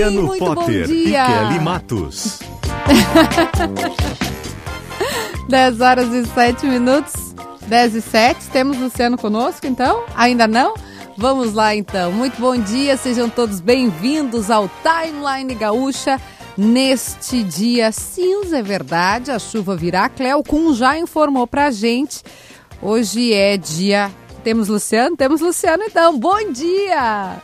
Luciano muito Potter bom e. Kelly Matos. 10 horas e 7 minutos. 10 e 7. Temos Luciano conosco, então? Ainda não? Vamos lá, então. Muito bom dia, sejam todos bem-vindos ao Timeline Gaúcha. Neste dia cinza, é verdade, a chuva virá. Cleo Kuhn já informou pra gente. Hoje é dia. Temos Luciano? Temos Luciano, então. Bom dia!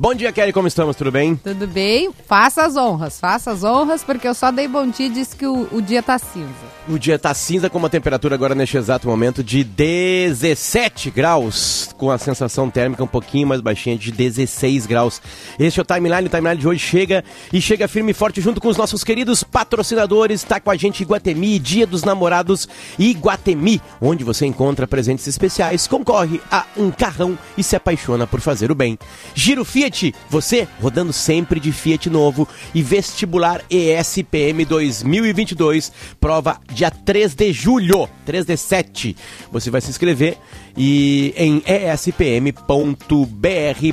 Bom dia, Kelly, como estamos? Tudo bem? Tudo bem? Faça as honras, faça as honras, porque eu só dei bom dia e disse que o, o dia tá cinza. O dia tá cinza com uma temperatura agora neste exato momento de 17 graus, com a sensação térmica um pouquinho mais baixinha de 16 graus. Este é o Timeline, o Timeline de hoje chega e chega firme e forte junto com os nossos queridos patrocinadores. Tá com a gente Iguatemi, Dia dos Namorados Iguatemi, onde você encontra presentes especiais, concorre a um carrão e se apaixona por fazer o bem. Giro Fiat, você rodando sempre de Fiat novo e vestibular ESPM 2022, prova dia 3 de julho, 3 de 7. Você vai se inscrever e em espm.br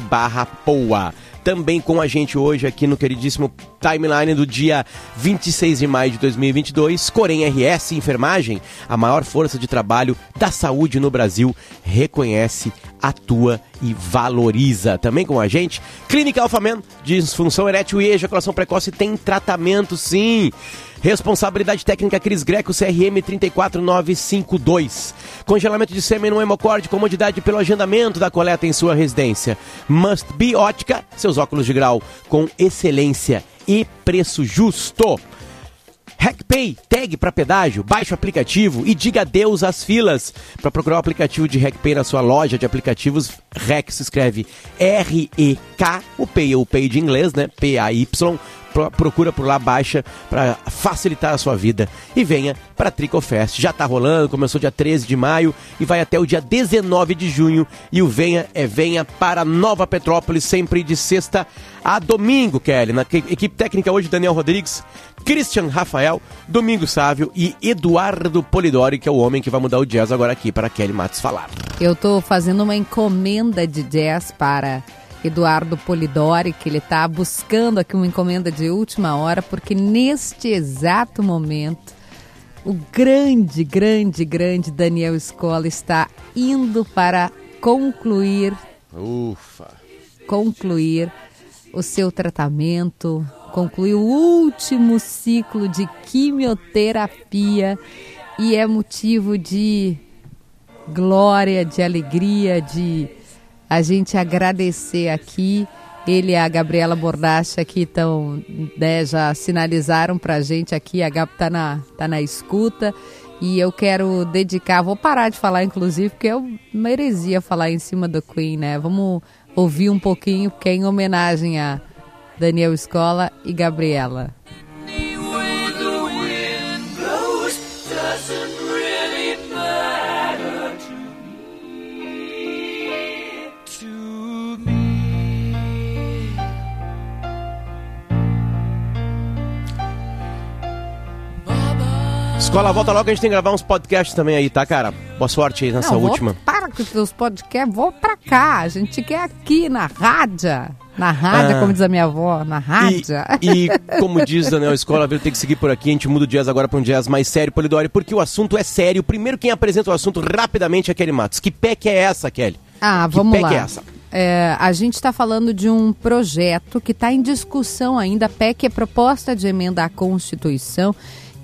barra poa. Também com a gente hoje aqui no queridíssimo timeline do dia 26 de maio de 2022, Corém RS Enfermagem, a maior força de trabalho da saúde no Brasil, reconhece, atua e valoriza. Também com a gente, Clínica Alphaman, disfunção erétil e ejaculação precoce tem tratamento sim. Responsabilidade técnica Cris Greco, CRM 34952. Congelamento de sêmen no hemocorde, comodidade pelo agendamento da coleta em sua residência. Must Be Ótica, seus óculos de grau com excelência e preço justo. RecPay, tag para pedágio, baixe o aplicativo e diga adeus às filas. Para procurar o aplicativo de RecPay na sua loja de aplicativos, Rec se escreve R-E-K, o Pay é o Pay de inglês, né? P-A-Y. Pro- Procura por lá, baixa para facilitar a sua vida e venha para Tricofest. Já tá rolando, começou dia 13 de maio e vai até o dia 19 de junho. E o Venha é Venha para Nova Petrópolis, sempre de sexta a domingo, Kelly. Na equipe técnica hoje, Daniel Rodrigues, Christian Rafael, Domingo Sávio e Eduardo Polidori, que é o homem que vai mudar o jazz agora aqui para Kelly Matos falar. Eu tô fazendo uma encomenda de jazz para Eduardo Polidori, que ele tá buscando aqui uma encomenda de última hora, porque neste exato momento o grande, grande, grande Daniel Escola está indo para concluir Ufa. concluir o seu tratamento, concluir o último ciclo de quimioterapia e é motivo de glória, de alegria, de a gente agradecer aqui. Ele e a Gabriela Bordacha aqui estão, né, já sinalizaram pra gente aqui, a Gab tá na, tá na escuta. E eu quero dedicar, vou parar de falar inclusive, porque é uma heresia falar em cima do Queen, né? Vamos ouvir um pouquinho, porque é em homenagem a Daniel Escola e Gabriela. Escola, volta logo, a gente tem que gravar uns podcasts também aí, tá, cara? Boa sorte aí nessa Não, vou- última. Para com os teus podcasts, vou pra cá. A gente quer aqui na rádio. Na rádio, Ah. como diz a minha avó, na E, rádio. e como diz Daniel Escola, tem que seguir por aqui. A gente muda o jazz agora para um jazz mais sério, Polidori, porque o assunto é sério. Primeiro, quem apresenta o assunto rapidamente é Kelly Matos. Que que é essa, Kelly? Ah, Que vamos PEC lá. é essa? É, a gente está falando de um projeto que está em discussão ainda. A PEC é proposta de emenda à Constituição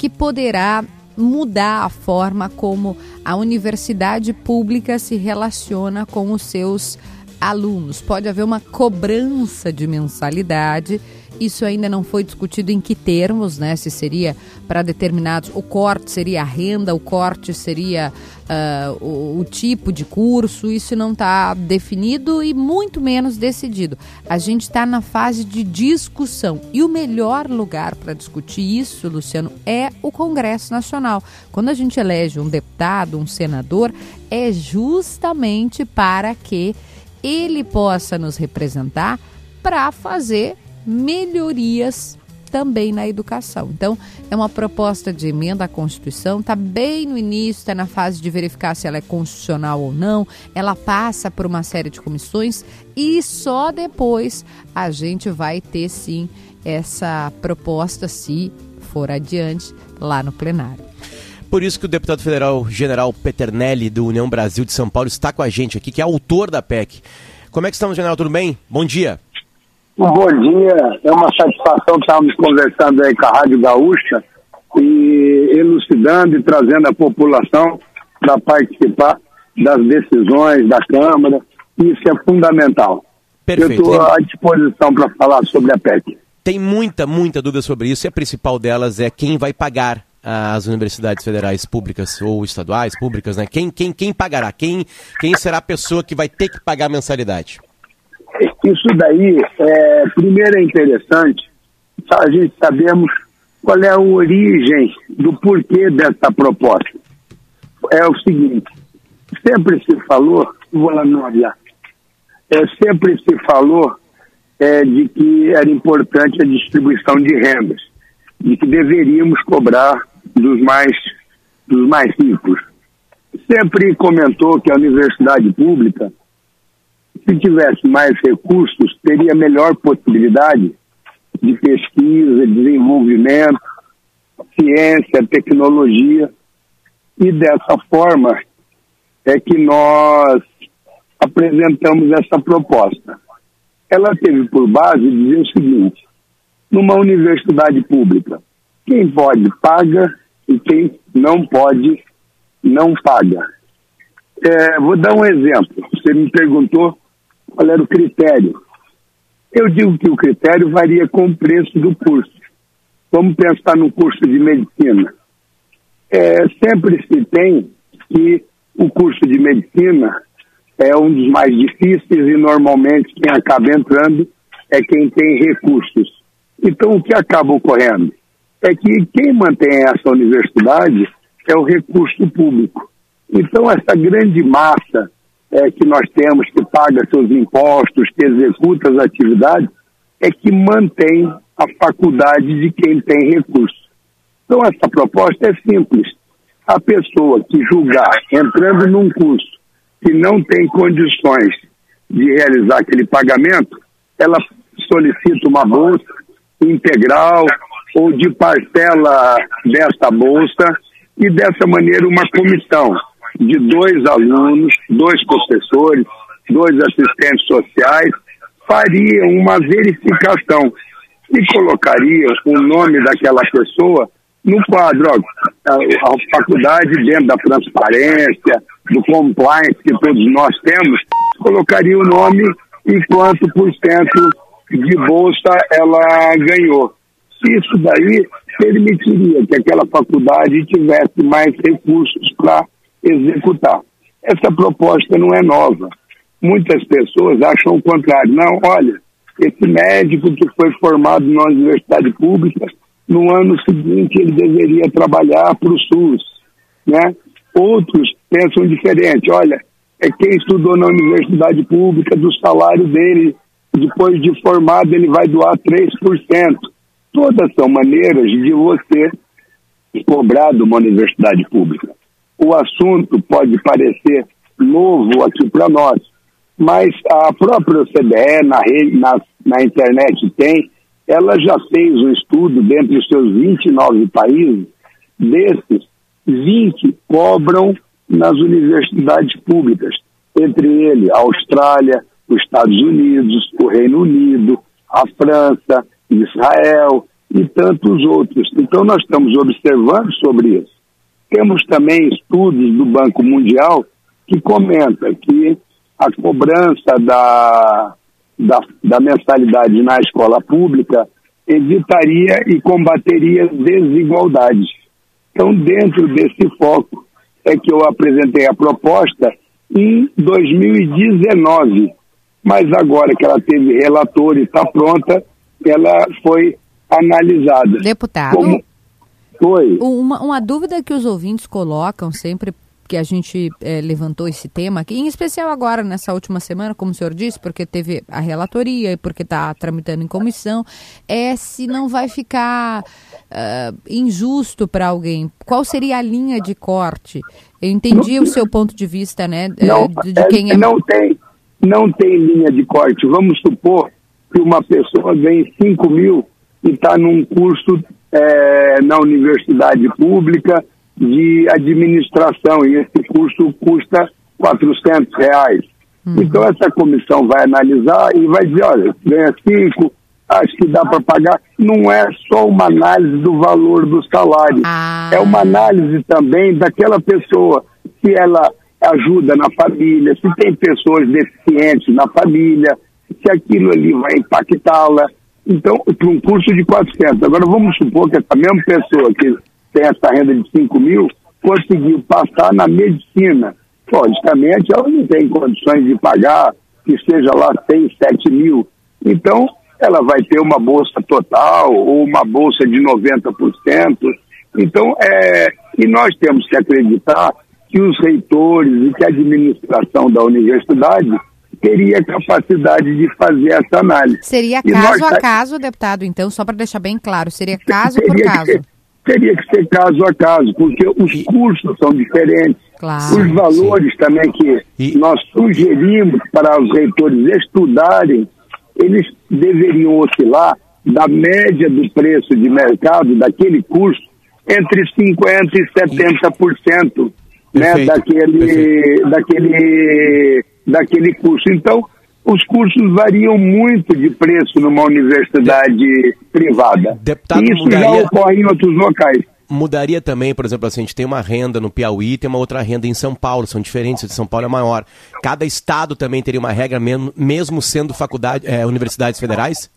que poderá mudar a forma como a universidade pública se relaciona com os seus alunos. Pode haver uma cobrança de mensalidade Isso ainda não foi discutido em que termos, né? Se seria para determinados. O corte seria a renda, o corte seria uh, o, o, tipo de curso. Isso não está definido e muito menos decidido. A gente está na fase de discussão. E o melhor lugar para discutir isso, Luciano, é o Congresso Nacional. Quando a gente elege um deputado, um senador, é justamente para que ele possa nos representar para fazer melhorias também na educação. Então, é uma proposta de emenda à Constituição, está bem no início, está na fase de verificar se ela é constitucional ou não, ela passa por uma série de comissões e só depois a gente vai ter sim essa proposta, se for adiante, lá no plenário. Por isso que o deputado federal general Peternelli, do União Brasil de São Paulo, está com a gente aqui, que é autor da PEC. Como é que estamos, general? Tudo bem? Bom dia. Um bom dia, é uma satisfação estarmos conversando aí com a Rádio Gaúcha e elucidando e trazendo a população para participar das decisões da Câmara. Isso é fundamental. Perfeito. Eu estou à disposição para falar sobre a PEC. Tem muita, muita dúvida sobre isso e a principal delas é quem vai pagar as universidades federais públicas ou estaduais públicas, né? Quem, quem, quem pagará? Quem, quem será a pessoa que vai ter que pagar a mensalidade? Isso daí, é, primeiro é interessante, a gente sabemos qual é a origem do porquê dessa proposta. É o seguinte, sempre se falou, vou lá não olhar, é, sempre se falou é, de que era importante a distribuição de rendas, de que deveríamos cobrar dos mais, dos mais ricos. Sempre comentou que a universidade pública se tivesse mais recursos, teria melhor possibilidade de pesquisa, desenvolvimento, ciência, tecnologia. E dessa forma é que nós apresentamos essa proposta. Ela teve por base dizer o seguinte: numa universidade pública, quem pode paga e quem não pode não paga. É, vou dar um exemplo. Você me perguntou qual era o critério. Eu digo que o critério varia com o preço do curso. Vamos pensar no curso de medicina. É, sempre se tem que o curso de medicina é um dos mais difíceis e normalmente quem acaba entrando é quem tem recursos. Então o que acaba ocorrendo é que quem mantém essa universidade é o recurso público. Então essa grande massa é, que nós temos, que paga seus impostos, que executa as atividades, é que mantém a faculdade de quem tem recursos. Então, essa proposta é simples. A pessoa que julgar entrando num curso que não tem condições de realizar aquele pagamento, ela solicita uma bolsa integral ou de parcela dessa bolsa e dessa maneira uma comissão de dois alunos, dois professores, dois assistentes sociais, faria uma verificação e colocaria o nome daquela pessoa no quadro. Ó, a, a faculdade, dentro da transparência, do compliance que todos nós temos, colocaria o nome e quanto por cento de bolsa ela ganhou. Isso daí permitiria que aquela faculdade tivesse mais recursos para executar. Essa proposta não é nova. Muitas pessoas acham o contrário. Não, olha, esse médico que foi formado na universidade pública, no ano seguinte ele deveria trabalhar para o SUS. Né? Outros pensam diferente. Olha, é quem estudou na universidade pública, do salário dele, depois de formado, ele vai doar 3%. Todas são maneiras de você cobrar de uma universidade pública o assunto pode parecer novo aqui para nós, mas a própria OCDE na, na, na internet tem, ela já fez um estudo dentre os seus 29 países, desses, 20 cobram nas universidades públicas, entre eles a Austrália, os Estados Unidos, o Reino Unido, a França, Israel e tantos outros. Então nós estamos observando sobre isso. Temos também estudos do Banco Mundial que comenta que a cobrança da, da, da mensalidade na escola pública evitaria e combateria desigualdades. Então, dentro desse foco, é que eu apresentei a proposta em 2019. Mas agora que ela teve relator e está pronta, ela foi analisada. Deputado, Como... Foi. uma, uma dúvida que os ouvintes colocam sempre que a gente eh, levantou esse tema aqui, em especial agora nessa última semana, como o senhor disse, porque teve a relatoria e porque está tramitando em comissão, é se não vai ficar ah, injusto para alguém. Qual seria a linha de corte? Eu entendi o seu ponto de vista, né? eh, Não, de, de quem é. não tem, não tem linha de corte. Vamos supor que uma pessoa ganhe 5 mil e está num curso eh, na universidade pública de administração e esse curso custa 400 reais. Então essa comissão vai analisar e vai dizer, olha, ganha 5, acho que dá para pagar. Não é só uma análise do valor do salário, Ah. é uma análise também daquela pessoa, se ela ajuda na família, se tem pessoas deficientes na família, se aquilo ali vai impactá-la. Então, para um curso de 400. Agora, vamos supor que essa mesma pessoa que tem essa renda de 5 mil conseguiu passar na medicina. Logicamente, ela não tem condições de pagar que seja lá 6, 7 mil. Então, ela vai ter uma bolsa total ou uma bolsa de 90%. Então, é, e nós temos que acreditar que os reitores e que a administração da universidade teria capacidade de fazer essa análise. Seria E nós caso a tá- caso, deputado, então, só para deixar bem claro, seria caso por caso. Que ser, teria que ser caso a caso, porque os cursos são diferentes. Claro. Os valores também que E- nós sugerimos para os reitores estudarem, eles deveriam oscilar da média do preço de mercado daquele curso entre 50% e 70% né, daquele, perfeito. daquele, daquele curso. Então, os cursos variam muito de preço numa universidade privada. Deputado, isso mudaria- já ocorre em outros locais. Mudaria também, por exemplo, assim, a gente tem uma renda no Piauí, tem uma outra renda em São Paulo, são diferentes, a de São Paulo é maior. Cada estado também teria uma regra, mesmo sendo faculdade, é, universidades federais?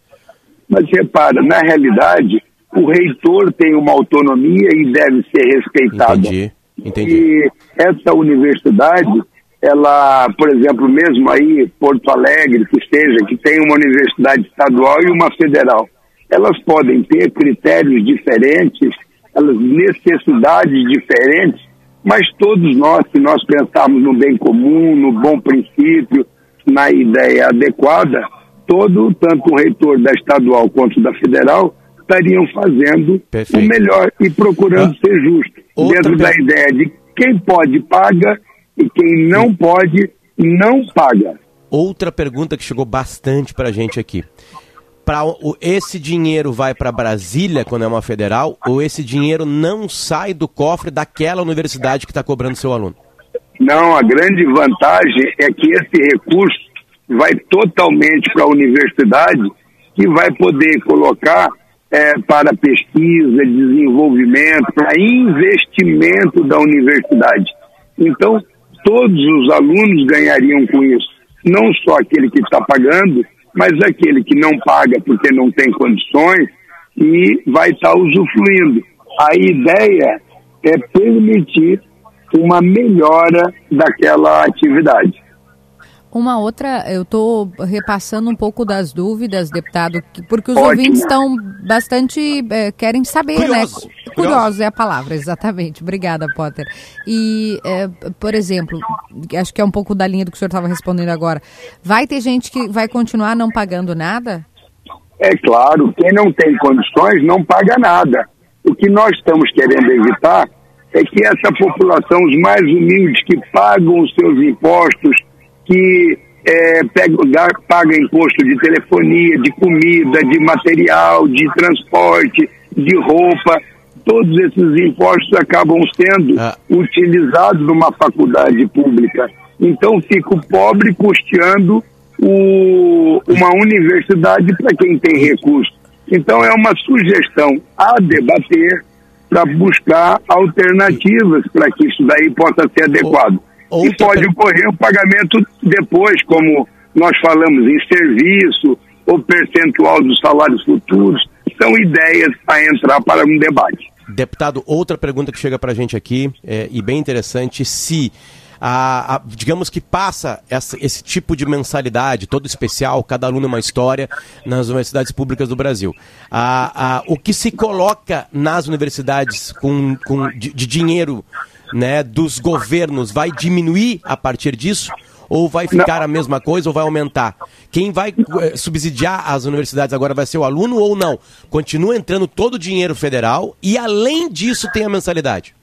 Mas repara, na realidade, o reitor tem uma autonomia e deve ser respeitada. Entendi, entendi. E essa universidade, ela, por exemplo, mesmo aí, Porto Alegre, que seja, que tem uma universidade estadual e uma federal, elas podem ter critérios diferentes, elas necessidades diferentes, mas todos nós, se nós pensarmos no bem comum, no bom princípio, na ideia adequada, todo, tanto o reitor da estadual quanto da federal, estariam fazendo Perfeito. o melhor e procurando Ah, ser justo outra dentro da ideia de quem pode paga e quem não pode não paga. Outra pergunta que chegou bastante pra gente aqui. Pra, o, esse dinheiro vai para Brasília quando é uma federal ou esse dinheiro não sai do cofre daquela universidade que está cobrando seu aluno? Não, a grande vantagem é que esse recurso vai totalmente para a universidade, que vai poder colocar eh, para pesquisa, desenvolvimento, para investimento da universidade. Então, todos os alunos ganhariam com isso. Não só aquele que está pagando, mas aquele que não paga porque não tem condições e vai estar usufruindo. A ideia é permitir uma melhora daquela atividade. Uma outra, eu estou repassando um pouco das dúvidas, deputado, que- porque os Ótimo. ouvintes estão bastante, eh, querem saber, Curiosos, né? curiosos. Curiosos é a palavra, exatamente. Obrigada, Potter. E, eh, por exemplo, acho que é um pouco da linha do que o senhor estava respondendo agora. Vai ter gente que vai continuar não pagando nada? É claro, quem não tem condições não paga nada. O que nós estamos querendo evitar é que essa população, os mais humildes, que pagam os seus impostos, que é, pegam, ga- paga imposto de telefonia, de comida, de material, de transporte, de roupa, todos esses impostos acabam sendo Ah. utilizados numa faculdade pública. Então fica o pobre custeando o- uma universidade para quem tem recursos. Então é uma sugestão a debater para buscar alternativas para que isso daí possa ser adequado. E pode ocorrer o pagamento depois, como nós falamos em serviço ou percentual dos salários futuros. são ideias a entrar para um debate. Deputado, outra pergunta que chega para a gente aqui, é, e bem interessante, se, a, a- digamos que passa essa- esse tipo de mensalidade, todo especial, cada aluno uma história, nas universidades públicas do Brasil. A- o que se coloca nas universidades com, com de, de dinheiro né, dos governos vai diminuir a partir disso? Ou vai ficar a mesma coisa ou vai aumentar? Quem vai eh, subsidiar as universidades agora vai ser o aluno ou não? Continua entrando todo o dinheiro federal e além disso tem a mensalidade.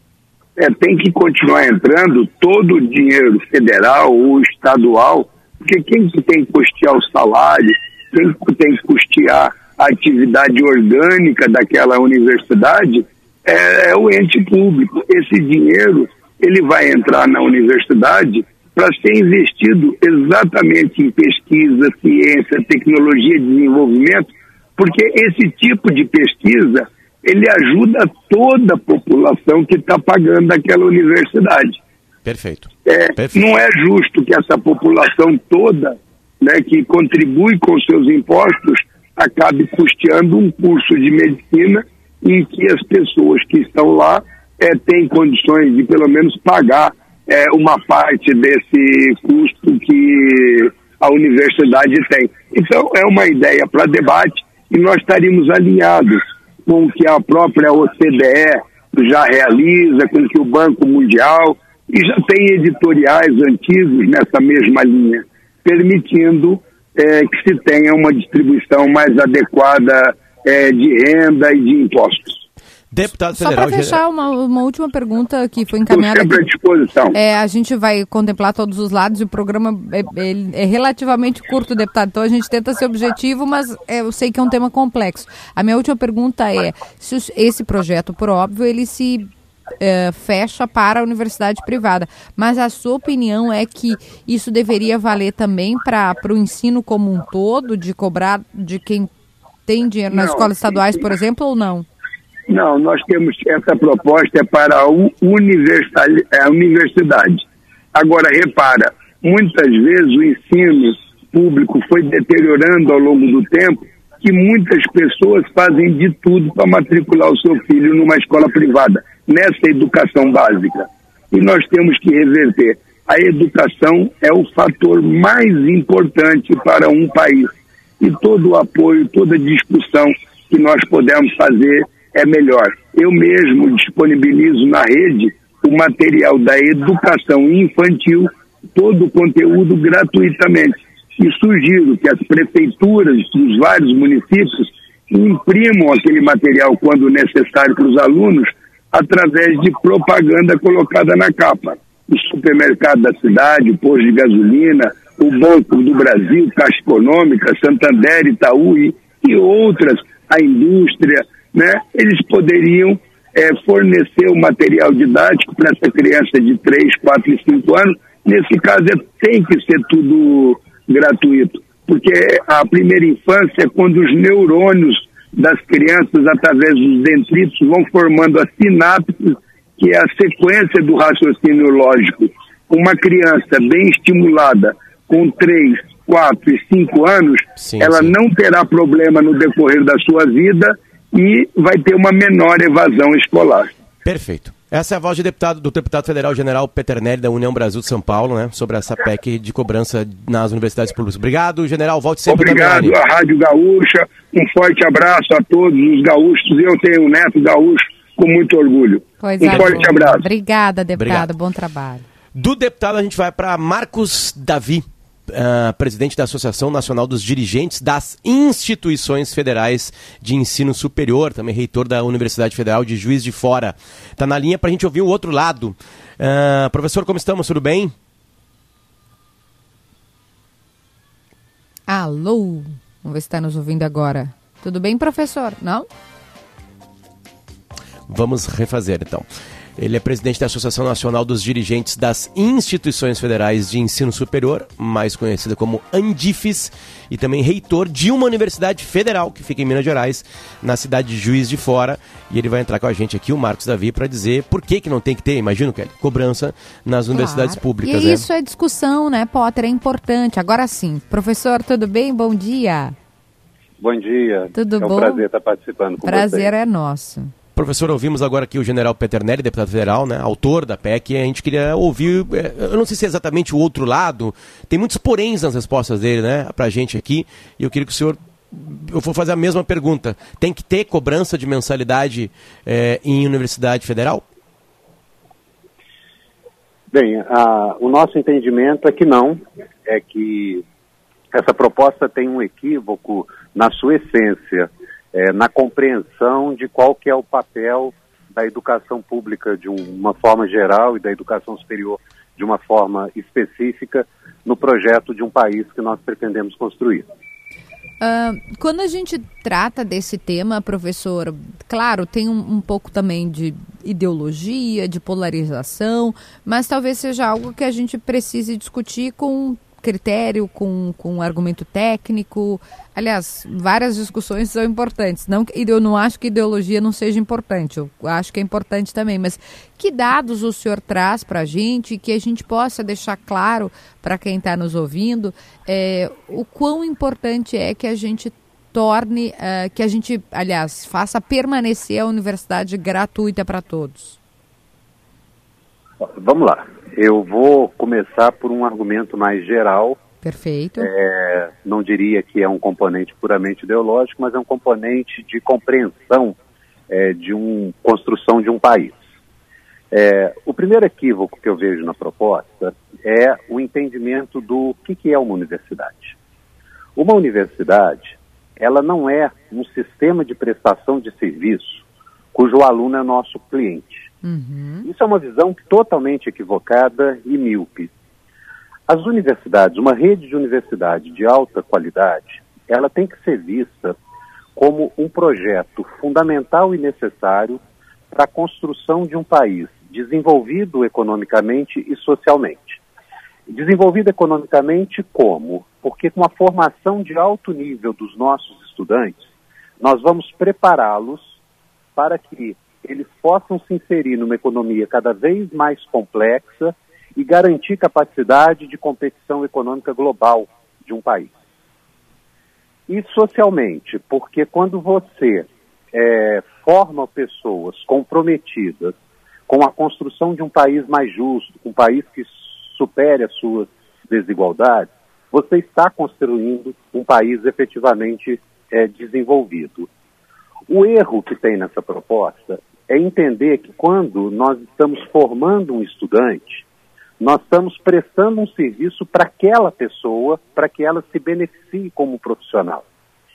É, tem que continuar entrando todo o dinheiro federal ou estadual, porque quem que tem que custear o salário, quem que tem que custear a atividade orgânica daquela universidade é, é o ente público. Esse dinheiro ele vai entrar na universidade para ser investido exatamente em pesquisa, ciência, tecnologia e desenvolvimento, porque esse tipo de pesquisa ele ajuda toda a população que está pagando aquela universidade. Perfeito. É, Perfeito. não é justo que essa população toda, né, que contribui com seus impostos, acabe custeando um curso de medicina em que as pessoas que estão lá é, têm condições de pelo menos pagar é, uma parte desse custo que a universidade tem. Então é uma ideia para debate e nós estaríamos alinhados com o que a própria OCDE já realiza, com o que o Banco Mundial e já tem editoriais antigos nessa mesma linha, permitindo eh, que se tenha uma distribuição mais adequada eh, de renda e de impostos. Deputado Só federal. para fechar, uma, uma última pergunta que foi Estou encaminhada sempre à disposição. É, a gente vai contemplar todos os lados e o programa é, ele é relativamente curto, deputado. Então a gente tenta ser objetivo, mas é, eu sei que é um tema complexo. A minha última pergunta é: se esse projeto, por óbvio, ele se é, fecha para a universidade privada, mas a sua opinião é que isso deveria valer também para o ensino como um todo, de cobrar de quem tem dinheiro nas Não, escolas estaduais, por exemplo, ou não? Não, nós temos essa proposta é para a é, a universidade. Agora, repara, muitas vezes o ensino público foi deteriorando ao longo do tempo que muitas pessoas fazem de tudo para matricular o seu filho numa escola privada, nessa educação básica. E nós temos que reverter. A educação é o fator mais importante para um país. E todo o apoio, toda discussão que nós pudermos fazer é melhor. Eu mesmo disponibilizo na rede o material da educação infantil, todo o conteúdo gratuitamente. E sugiro que as prefeituras dos vários municípios imprimam aquele material quando necessário para os alunos, através de propaganda colocada na capa. O supermercado da cidade, o posto de gasolina, o Banco do Brasil, Caixa Econômica, Santander, Itaú e, e outras, a indústria, né? Eles poderiam eh, fornecer o material didático para essa criança de 3, 4 e 5 anos. Nesse caso, é, tem que ser tudo gratuito, porque a primeira infância é quando os neurônios das crianças, através dos dendritos, vão formando as sinapses, que é a sequência do raciocínio lógico. Uma criança bem estimulada, com 3, 4 e 5 anos, Sim, ela sim. não terá problema no decorrer da sua vida e vai ter uma menor evasão escolar. Perfeito. Essa é a voz de deputado, do deputado federal general Peternelli, da União Brasil de São Paulo, né? Sobre essa PEC de cobrança nas universidades públicas. Obrigado, general. Volte sempre Obrigado à Rádio Gaúcha, um forte abraço a todos os gaúchos. Eu tenho um neto gaúcho com muito orgulho. Coisa um forte boa. abraço. Obrigada, deputado. Obrigado. Bom trabalho. Do deputado, a gente vai para Marcos Davi, ah, presidente da Associação Nacional dos Dirigentes das Instituições Federais de Ensino Superior, também reitor da Universidade Federal de Juiz de Fora. Está na linha para a gente ouvir o outro lado. Ah, professor, como estamos? Tudo bem? Alô? Vamos ver se está nos ouvindo agora. Tudo bem, professor? Não? Vamos refazer então. Ele é presidente da Associação Nacional dos Dirigentes das Instituições Federais de Ensino Superior, mais conhecida como Andifes, e também reitor de uma universidade federal que fica em Minas Gerais, na cidade de Juiz de Fora. E ele vai entrar com a gente aqui, o Marcos Davi, para dizer por que, que não tem que ter, imagino, Kelly, cobrança nas universidades Claro. públicas. E né? isso é discussão, né, Potter? É importante. Agora sim. Professor, tudo bem? Bom dia. Bom dia. Tudo é um bom? prazer estar participando com Prazer vocês. é nosso. Professor, ouvimos agora aqui o general Peternelli, deputado federal, né, autor da PEC, e a gente queria ouvir, eh, eu não sei se é exatamente o outro lado, tem muitos poréns nas respostas dele, né, pra gente aqui, e eu queria que o senhor, eu vou fazer a mesma pergunta, tem que ter cobrança de mensalidade eh, em universidade federal? Bem, a- o nosso entendimento é que não, é que essa proposta tem um equívoco na sua essência, é, na compreensão de qual que é o papel da educação pública de um- uma forma geral e da educação superior de uma forma específica no projeto de um país que nós pretendemos construir. Ah, quando a gente trata desse tema, professor, claro, tem um, um pouco também de ideologia, de polarização, mas talvez seja algo que a gente precise discutir com critério, com, com argumento técnico. Aliás, várias discussões são importantes. Não, eu não acho que ideologia não seja importante, eu acho que é importante também, mas que dados o senhor traz para a gente que a gente possa deixar claro para quem está nos ouvindo é, o quão importante é que a gente torne, eh, que a gente, aliás, faça permanecer a universidade gratuita para todos. Vamos lá. Eu vou começar por um argumento mais geral Perfeito. É, não diria que é um componente puramente ideológico, mas é um componente de compreensão é, de uma construção de um país. É, o primeiro equívoco que eu vejo na proposta é o entendimento do que, que é uma universidade. Uma universidade, ela não é um sistema de prestação de serviço cujo aluno é nosso cliente. Uhum. Isso é uma visão totalmente equivocada e míope. As universidades, uma rede de universidade de alta qualidade, ela tem que ser vista como um projeto fundamental e necessário para a construção de um país desenvolvido economicamente e socialmente. Desenvolvido economicamente como? Porque com a formação de alto nível dos nossos estudantes, nós vamos prepará-los para que eles possam se inserir numa economia cada vez mais complexa e garantir capacidade de competição econômica global de um país. E socialmente, porque quando você é, forma pessoas comprometidas com a construção de um país mais justo, um país que supere as suas desigualdades, você está construindo um país efetivamente é, desenvolvido. O erro que tem nessa proposta é entender que quando nós estamos formando um estudante, nós estamos prestando um serviço para aquela pessoa, para que ela se beneficie como profissional.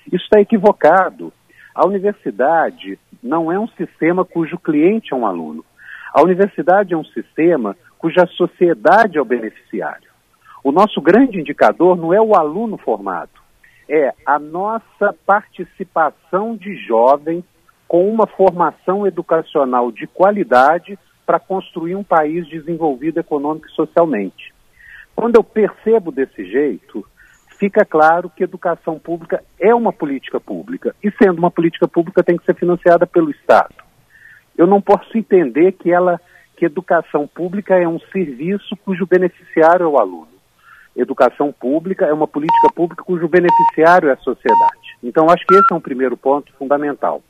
Isso está equivocado. A universidade não é um sistema cujo cliente é um aluno. A universidade é um sistema cuja sociedade é o beneficiário. O nosso grande indicador não é o aluno formado, é a nossa participação de jovens com uma formação educacional de qualidade para construir um país desenvolvido econômico e socialmente. Quando eu percebo desse jeito, fica claro que educação pública é uma política pública e sendo uma política pública tem que ser financiada pelo Estado. Eu não posso entender que ela que educação pública é um serviço cujo beneficiário é o aluno. Educação pública é uma política pública cujo beneficiário é a sociedade. Então acho que esse é um primeiro ponto fundamental.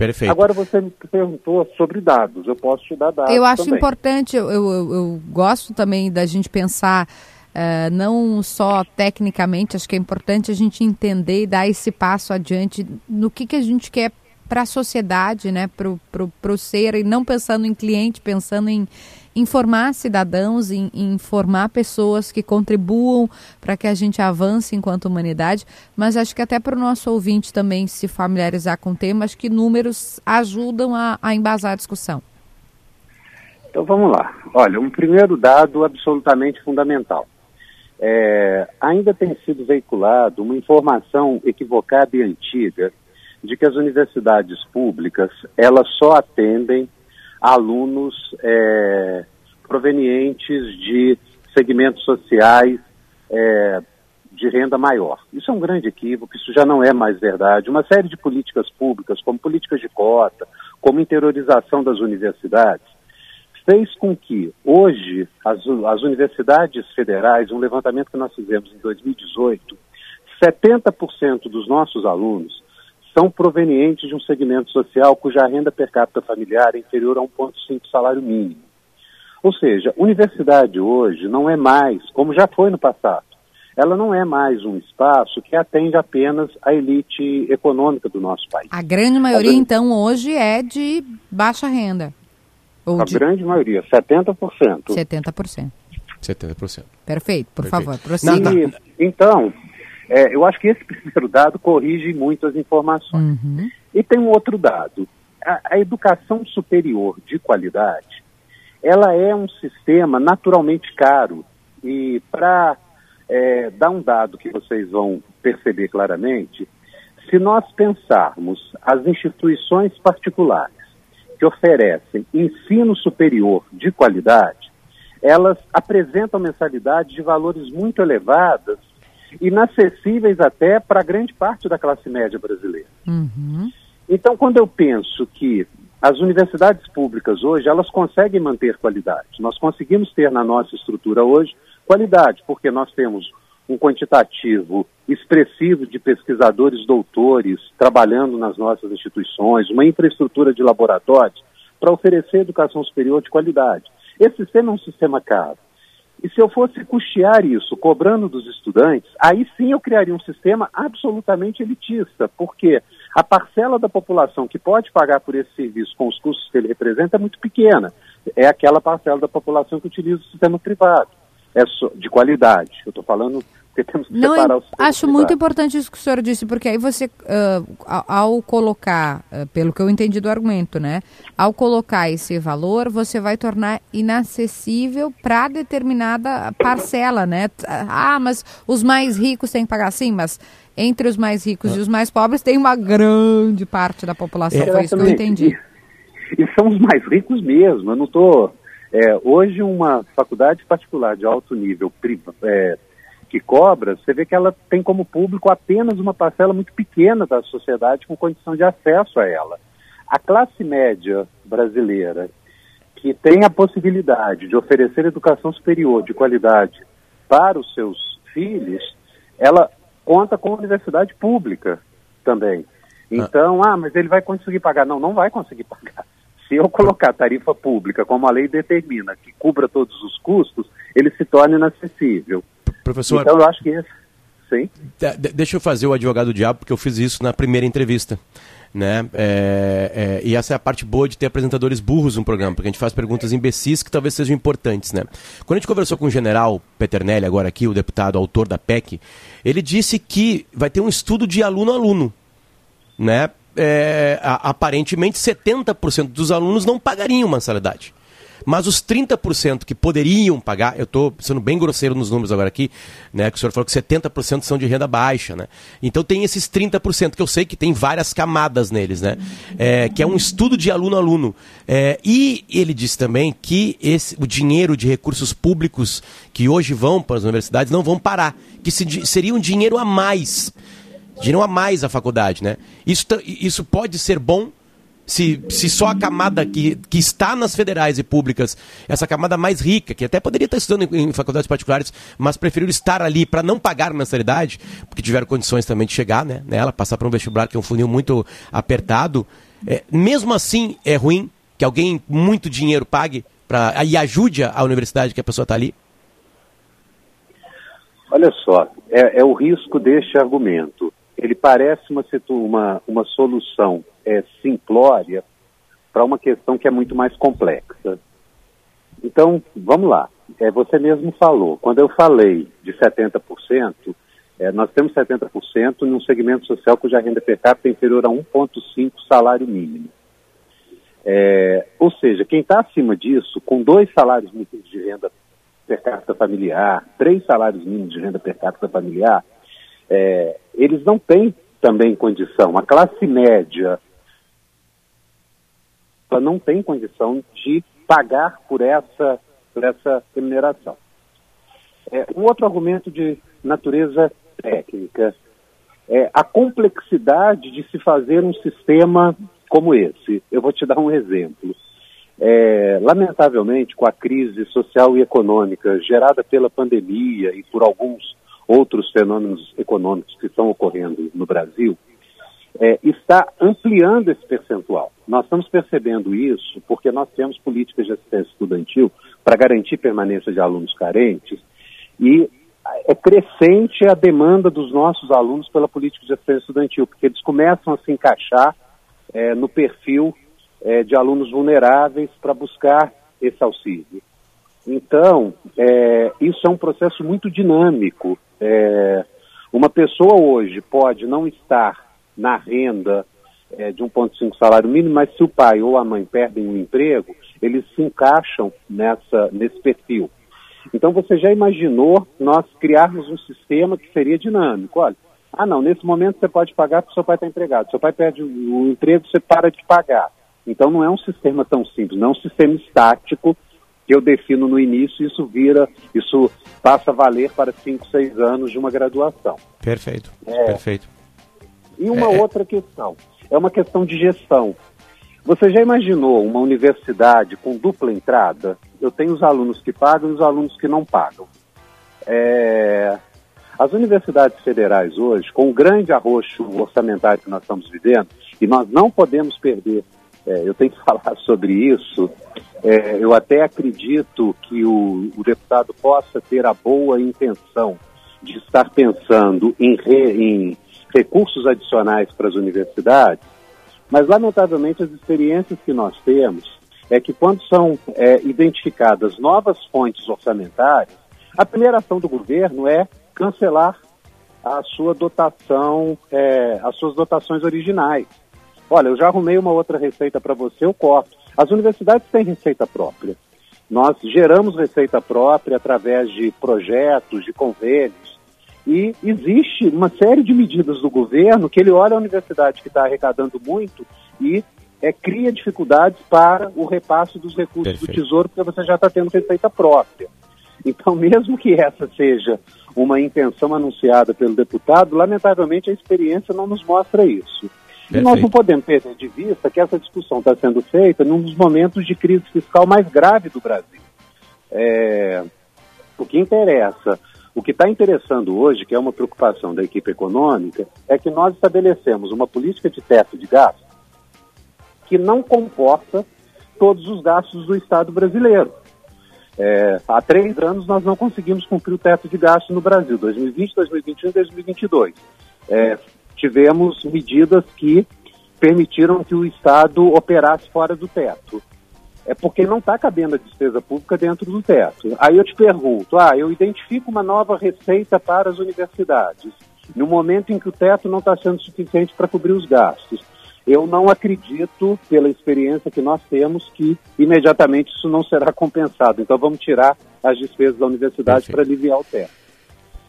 Perfeito. Agora você me perguntou sobre dados. Eu posso te dar dados. Eu acho também. importante, eu, eu, eu- gosto também da gente pensar eh, não só tecnicamente, acho que é importante a gente entender e dar esse passo adiante no que, que a gente quer para a sociedade, né, para o ser, e não pensando em cliente, pensando em informar cidadãos, em, em informar pessoas que contribuam para que a gente avance enquanto humanidade, mas acho que até para o nosso ouvinte também se familiarizar com o tema, acho que números ajudam a, a embasar a discussão. Então vamos lá. Olha, um primeiro dado absolutamente fundamental. É, ainda tem sido veiculado uma informação equivocada e antiga de que as universidades públicas elas só atendem alunos é, provenientes de segmentos sociais é, de renda maior. Isso é um grande equívoco, isso já não é mais verdade. Uma série de políticas públicas, como políticas de cota, como interiorização das universidades, fez com que hoje as, as universidades federais, um levantamento que nós fizemos em 2018, 70% dos nossos alunos são provenientes de um segmento social cuja renda per capita familiar é inferior a 1,5 salário mínimo. Ou seja, universidade hoje não é mais, como já foi no passado, ela não é mais um espaço que atende apenas a elite econômica do nosso país. A grande maioria, A grande- então, hoje é de baixa renda. Ou A de grande maioria, 70%. 70%. 70%. Perfeito, por Perfeito. favor, prossiga. Então, é, eu acho que esse primeiro dado corrige muito as informações. Uhum. E tem um outro dado. A, a educação superior de qualidade, ela é um sistema naturalmente caro. E para dar um dado que vocês vão perceber claramente, se nós pensarmos as instituições particulares que oferecem ensino superior de qualidade, elas apresentam mensalidades de valores muito elevadas, inacessíveis até para grande parte da classe média brasileira. Uhum. Então, quando eu penso que as universidades públicas hoje, elas conseguem manter qualidade. Nós conseguimos ter na nossa estrutura hoje qualidade, porque nós temos um quantitativo expressivo de pesquisadores doutores trabalhando nas nossas instituições, uma infraestrutura de laboratórios para oferecer educação superior de qualidade. Esse sistema é um sistema caro. E se eu fosse custear isso, cobrando dos estudantes, aí sim eu criaria um sistema absolutamente elitista, porque a parcela da população que pode pagar por esse serviço com os custos que ele representa é muito pequena. É aquela parcela da população que utiliza o sistema privado, é de qualidade. Eu estou falando porque temos que Não, separar eu o sistema acho muito importante isso que o senhor disse, porque aí você, ah, ao colocar, ah, pelo que eu entendi do argumento, né? Ao colocar esse valor, você vai tornar inacessível para determinada parcela, né? Ah, mas os mais ricos têm que pagar sim, mas entre os mais ricos e os mais pobres tem uma grande parte da população. Foi isso que eu entendi. E, e são os mais ricos mesmo. Eu não estou. hoje, uma faculdade particular de alto nível priva- é, que cobra, você vê que ela tem como público apenas uma parcela muito pequena da sociedade com condição de acesso a ela. A classe média brasileira, que tem a possibilidade de oferecer educação superior de qualidade para os seus filhos, ela conta com a universidade pública também. Então, ah, mas ele vai conseguir pagar. Não, não vai conseguir pagar. Se eu colocar tarifa pública, como a lei determina, que cubra todos os custos, ele se torna inacessível. Professor, Então, eu acho que esse. Sim. de- de- deixa eu fazer o advogado do diabo, porque eu fiz isso na primeira entrevista. Né? É, é, e essa é a parte boa de ter apresentadores burros no programa, porque a gente faz perguntas imbecis que talvez sejam importantes. Né? Quando a gente conversou com o general Peternelli, agora aqui, o deputado autor da PEC, ele disse que vai ter um estudo de aluno a aluno. Né? É, a- aparentemente, 70% dos alunos não pagariam mensalidade. Mas os 30% que poderiam pagar, eu estou sendo bem grosseiro nos números agora aqui, né? Que o senhor falou que 70% são de renda baixa, né? Então tem esses 30%, que eu sei que tem várias camadas neles, né? É, que é um estudo de aluno a aluno. É, e ele disse também que esse, o dinheiro de recursos públicos que hoje vão para as universidades não vão parar. Que se, seria um dinheiro a mais. Dinheiro a mais à faculdade, né? Isso, isso pode ser bom se, se só a camada que, que está nas federais e públicas, essa camada mais rica, que até poderia estar estudando em, em faculdades particulares, mas preferiu estar ali para não pagar mensalidade, porque tiveram condições também de chegar né, nela, passar para um vestibular que é um funil muito apertado. É, mesmo assim, é ruim que alguém muito dinheiro pague pra, e ajude a universidade que a pessoa está ali? Olha só, é, é o risco deste argumento. Ele parece uma, uma, uma solução é, simplória para uma questão que é muito mais complexa. Então, vamos lá. É, você mesmo falou. Quando eu falei de 70%, é, nós temos 70% num segmento social cuja renda per capita é inferior a 1,5 salário mínimo. É, ou seja, quem está acima disso, com dois salários mínimos de renda per capita familiar, três salários mínimos de renda per capita familiar, é, eles não têm também condição. A classe média ela não tem condição de pagar por essa, por essa remuneração. É, um outro argumento de natureza técnica é a complexidade de se fazer um sistema como esse. Eu vou te dar um exemplo. É, lamentavelmente, com a crise social e econômica gerada pela pandemia e por alguns outros fenômenos econômicos que estão ocorrendo no Brasil, é, está ampliando esse percentual. Nós estamos percebendo isso porque nós temos políticas de assistência estudantil para garantir permanência de alunos carentes e é crescente a demanda dos nossos alunos pela política de assistência estudantil, porque eles começam a se encaixar é, no perfil é, de alunos vulneráveis para buscar esse auxílio. Então, é, isso é um processo muito dinâmico. É, uma pessoa hoje pode não estar na renda é, de 1,5 salário mínimo, mas se o pai ou a mãe perdem o emprego, eles se encaixam nessa, nesse perfil. Então, você já imaginou nós criarmos um sistema que seria dinâmico? Olha, ah, não, nesse momento você pode pagar porque seu pai está empregado. Seu pai perde o emprego, você para de pagar. Então, não é um sistema tão simples, não é um sistema estático que eu defino no início, isso vira, isso passa a valer para 5, 6 anos de uma graduação. Perfeito, É. perfeito. E uma É. outra questão, é uma questão de gestão. Você já imaginou uma universidade com dupla entrada? Eu tenho os alunos que pagam e os alunos que não pagam. É, As universidades federais hoje, com o grande arroxo orçamentário que nós estamos vivendo, e nós não podemos perder, é, eu tenho que falar sobre isso, é, eu até acredito que o, o deputado possa ter a boa intenção de estar pensando em, re- em recursos adicionais para as universidades, mas lamentavelmente as experiências que nós temos é que quando são é, identificadas novas fontes orçamentárias, a primeira ação do governo é cancelar a sua dotação, é, as suas dotações originais. Olha, eu já arrumei uma outra receita para você, eu corto. As universidades têm receita própria. Nós geramos receita própria através de projetos, de convênios. E existe uma série de medidas do governo que ele olha a universidade que está arrecadando muito e é, cria dificuldades para o repasse dos recursos do Perfeito. Tesouro, porque você já está tendo receita própria. Então, mesmo que essa seja uma intenção anunciada pelo deputado, lamentavelmente a experiência não nos mostra isso. E nós Perfeito. não podemos perder de vista que essa discussão está sendo feita num dos momentos de crise fiscal mais grave do Brasil. É, o que interessa, o que está interessando hoje, que é uma preocupação da equipe econômica, é que nós estabelecemos uma política de teto de gastos que não comporta todos os gastos do Estado brasileiro. É, há três anos nós não conseguimos cumprir o teto de gastos no Brasil, 2020, 2021 e 2022. É, tivemos medidas que permitiram que o Estado operasse fora do teto. É porque não está cabendo a despesa pública dentro do teto. Aí eu te pergunto, ah, eu identifico uma nova receita para as universidades, no momento em que o teto não está sendo suficiente para cobrir os gastos. Eu não acredito, pela experiência que nós temos, que imediatamente isso não será compensado. Então vamos tirar as despesas da universidade para aliviar o teto.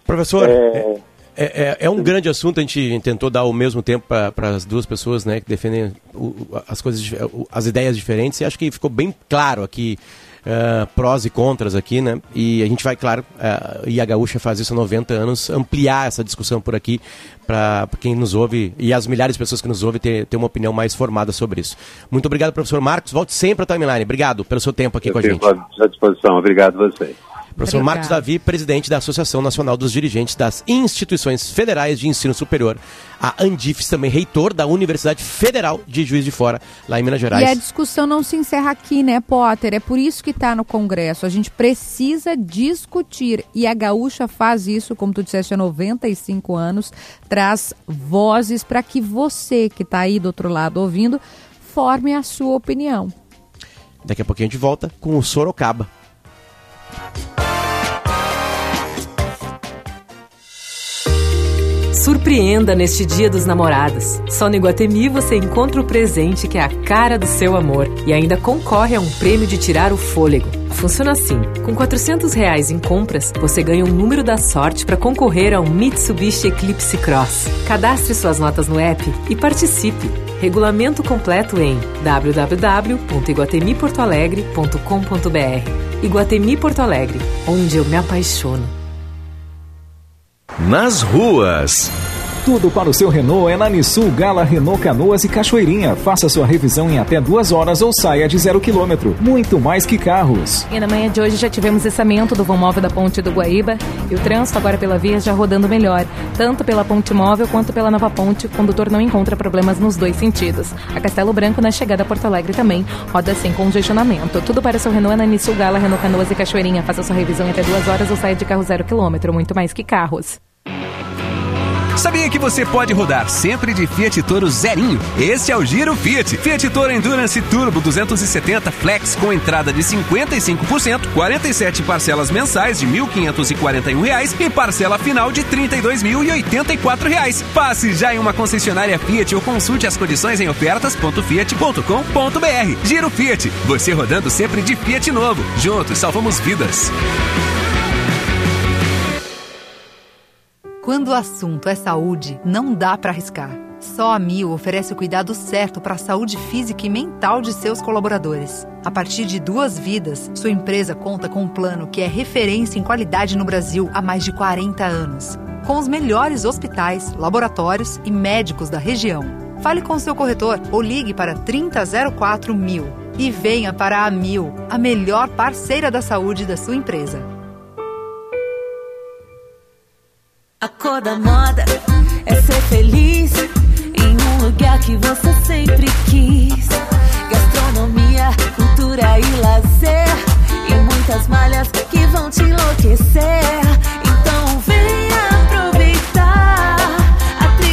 Professor, É, É, é- é um grande assunto, a gente tentou dar o mesmo tempo para as duas pessoas né, que defendem o- as coisas, as ideias diferentes, e acho que ficou bem claro aqui ah, prós e contras aqui, né? E a gente vai, claro, ah, e a Gaúcha faz isso há 90 anos, ampliar essa discussão por aqui para quem nos ouve e as milhares de pessoas que nos ouvem ter, ter uma opinião mais formada sobre isso. Muito obrigado, professor Marcos. Volte sempre à timeline. Obrigado pelo seu tempo aqui eu com a gente. à disposição. Obrigado a vocês. Professor Obrigada. Marcos Davi, presidente da Associação Nacional dos Dirigentes das Instituições Federais de Ensino Superior, a Andifes, também reitor da Universidade Federal de Juiz de Fora, lá em Minas Gerais. E a discussão não se encerra aqui, né, Potter? É por isso que está no Congresso. A gente precisa discutir. E a Gaúcha faz isso, como tu disseste, há 95 anos, traz vozes para que você que está aí do outro lado ouvindo forme a sua opinião. Daqui a pouquinho a gente volta com o Sorocaba. Surpreenda neste Dia dos Namorados. Só no Iguatemi você encontra o presente que é a cara do seu amor e ainda concorre a um prêmio de tirar o fôlego. Funciona assim: com 400 reais em compras, você ganha um número da sorte para concorrer a um Mitsubishi Eclipse Cross. Cadastre suas notas no app e participe. Regulamento completo em www.iguatemiportoalegre.com.br. Iguatemi Porto Alegre, onde eu me apaixono. Nas ruas. Tudo para o seu Renault é na Nissul Gala Renault Canoas e Cachoeirinha. Faça sua revisão em até duas horas ou saia de zero quilômetro. Muito mais que carros. E na manhã de hoje já tivemos içamento do vão móvel da Ponte do Guaíba e o trânsito agora pela via já rodando melhor, tanto pela ponte móvel quanto pela nova ponte. O condutor não encontra problemas nos dois sentidos. A Castelo Branco na chegada a Porto Alegre também roda sem congestionamento. Tudo para o seu Renault é na Nissul Gala Renault Canoas e Cachoeirinha. Faça sua revisão em até duas horas ou saia de carro zero quilômetro. Muito mais que carros. Sabia que você pode rodar sempre de Fiat Toro zerinho? Esse é o Giro Fiat. Fiat Toro Endurance Turbo 270 Flex com entrada de 55%, 47 parcelas mensais de 1.541 reais e parcela final de 32.084 reais. Passe já em uma concessionária Fiat ou consulte as condições em ofertas.fiat.com.br. Giro Fiat. Você rodando sempre de Fiat novo. Juntos salvamos vidas. Quando o assunto é saúde, não dá para arriscar. Só a Mil oferece o cuidado certo para a saúde física e mental de seus colaboradores. A partir de duas vidas, sua empresa conta com um plano que é referência em qualidade no Brasil há mais de 40 anos. Com os melhores hospitais, laboratórios e médicos da região. Fale com seu corretor ou ligue para 3004 mil. E venha para a Mil, a melhor parceira da saúde da sua empresa. A cor da moda é ser feliz em um lugar que você sempre quis. Gastronomia, cultura e lazer. E muitas malhas que vão te enlouquecer. Então venha aproveitar.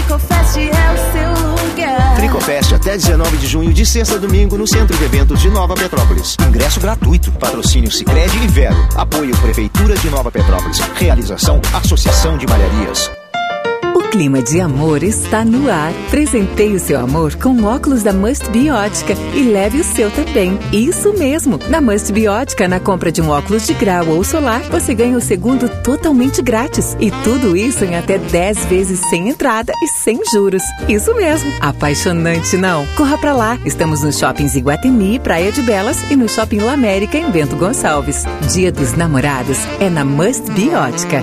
Tricofest é o seu lugar. Tricofest até 19 de junho, de sexta a domingo, no Centro de Eventos de Nova Petrópolis. Ingresso gratuito. Patrocínio Sicredi e Vero. Apoio Prefeitura de Nova Petrópolis. Realização Associação de Malharias. Clima de amor está no ar. Presenteie o seu amor com óculos da Must Biótica e leve o seu também. Isso mesmo! Na Must Biótica, na compra de um óculos de grau ou solar, você ganha o segundo totalmente grátis. E tudo isso em até 10 vezes sem entrada e sem juros. Isso mesmo! Apaixonante, não? Corra pra lá! Estamos nos shoppings Iguatemi, Praia de Belas e no Shopping La América em Bento Gonçalves. Dia dos Namorados é na Must Biótica.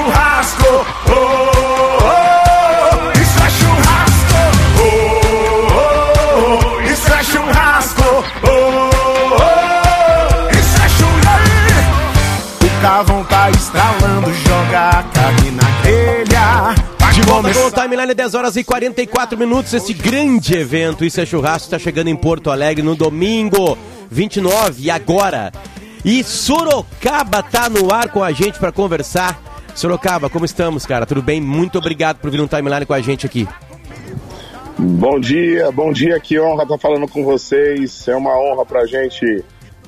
Churrasco. Oh, oh, isso é churrasco. Oh, oh, isso é churrasco. Oh, oh, isso é churrasco. O cavão tá estralando, joga a carne na grelha. De volta com o Timeline 10 horas e 44 minutos. Esse grande evento, Isso é Churrasco, está chegando em Porto Alegre no domingo 29 e agora. E Sorocaba tá no ar com a gente para conversar. Sorocaba, como estamos, cara? Tudo bem? Muito obrigado por vir no Timeline com a gente aqui. Bom dia, bom dia, que honra estar falando com vocês. É uma honra pra gente